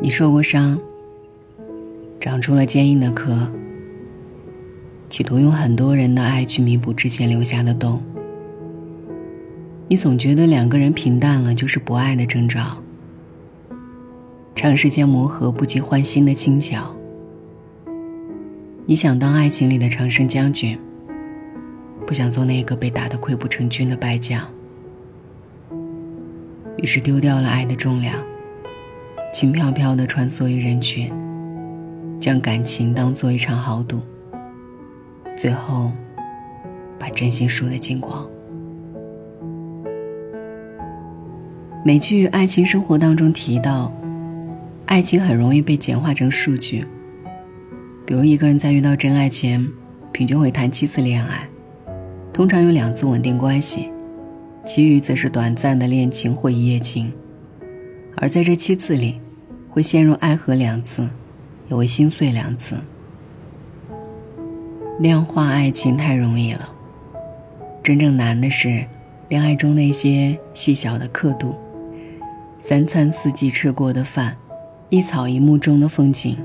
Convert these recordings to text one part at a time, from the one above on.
你受过伤，长出了坚硬的壳，企图用很多人的爱去弥补之前留下的洞。你总觉得两个人平淡了就是不爱的征兆。长时间磨合不及换新的轻巧。你想当爱情里的常胜将军，不想做那个被打得溃不成军的败将。于是丢掉了爱的重量。轻飘飘地穿梭于人群，将感情当做一场豪赌，最后把真心输得精光。美剧《爱情生活》当中提到，爱情很容易被简化成数据，比如一个人在遇到真爱前，平均会谈七次恋爱，通常有两次稳定关系，其余则是短暂的恋情或一夜情。而在这七次里，会陷入爱河两次，也会心碎两次。量化爱情太容易了，真正难的是恋爱中那些细小的刻度：三餐四季吃过的饭，一草一木中的风景，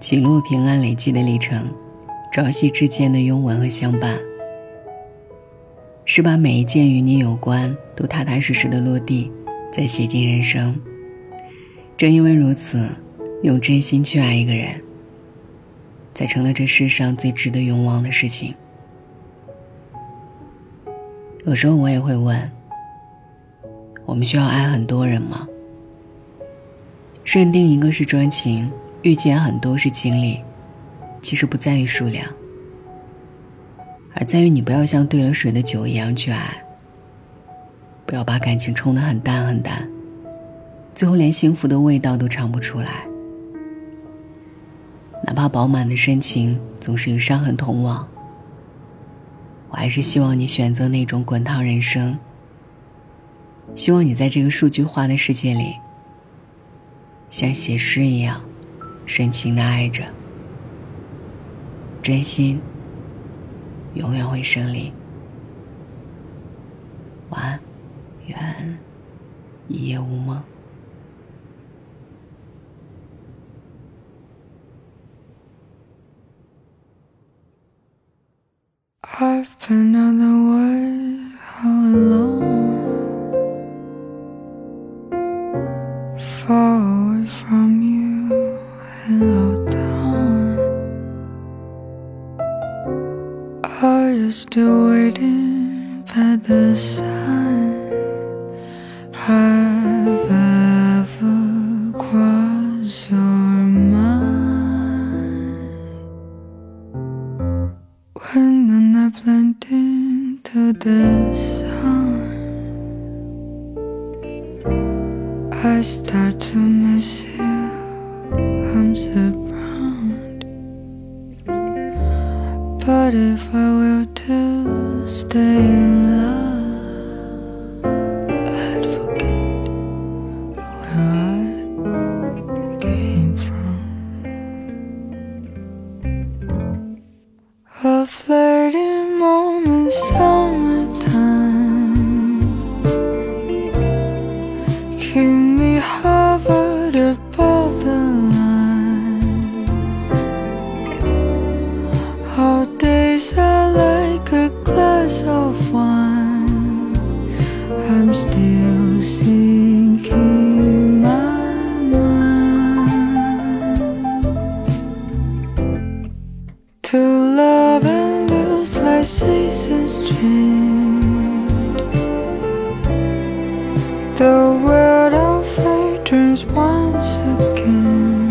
起落平安累积的历程，朝夕之间的拥吻和相伴，是把每一件与你有关都踏踏实实的落地。再写进人生。正因为如此，用真心去爱一个人，才成了这世上最值得勇往的事情。有时候我也会问：我们需要爱很多人吗？认定一个是专情，遇见很多是经历，其实不在于数量，而在于你不要像兑了水的酒一样去爱。不要把感情冲得很淡很淡，最后连幸福的味道都尝不出来。哪怕饱满的深情总是与伤痕同往，我还是希望你选择那种滚烫人生。希望你在这个数据化的世界里，像写诗一样深情的爱着，真心永远会胜利。晚安。愿一夜无梦。I've been on the way all alone, far away from you and low down. Are you still waiting by the sun? When night blended into the sun. I start to miss you. I'm surrounded, but if I were to stay in love. a moments, moment, summertime. Keep me hovered above the line. Our days are like a glass of wine. I'm still sinking. to love ceases dreamed. The world of fate turns once again.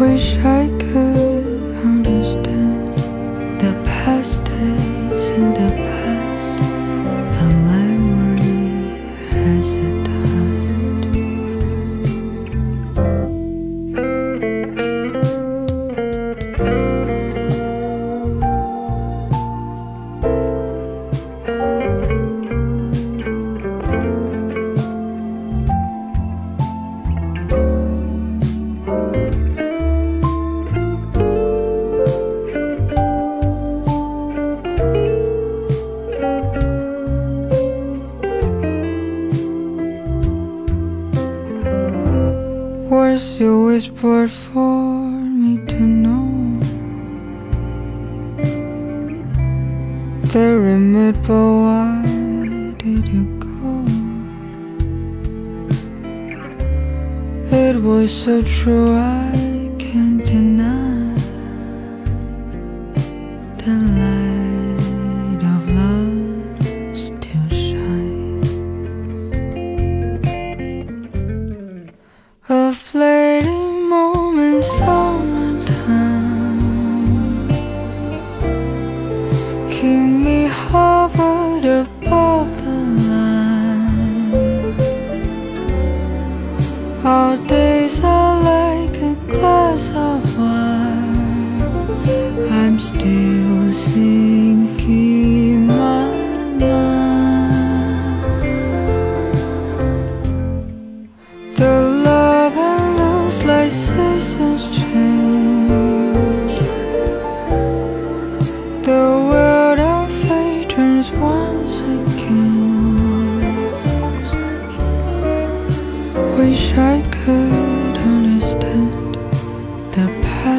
Wish I could. For me to know the remit, but why did you go? It was so true. 伤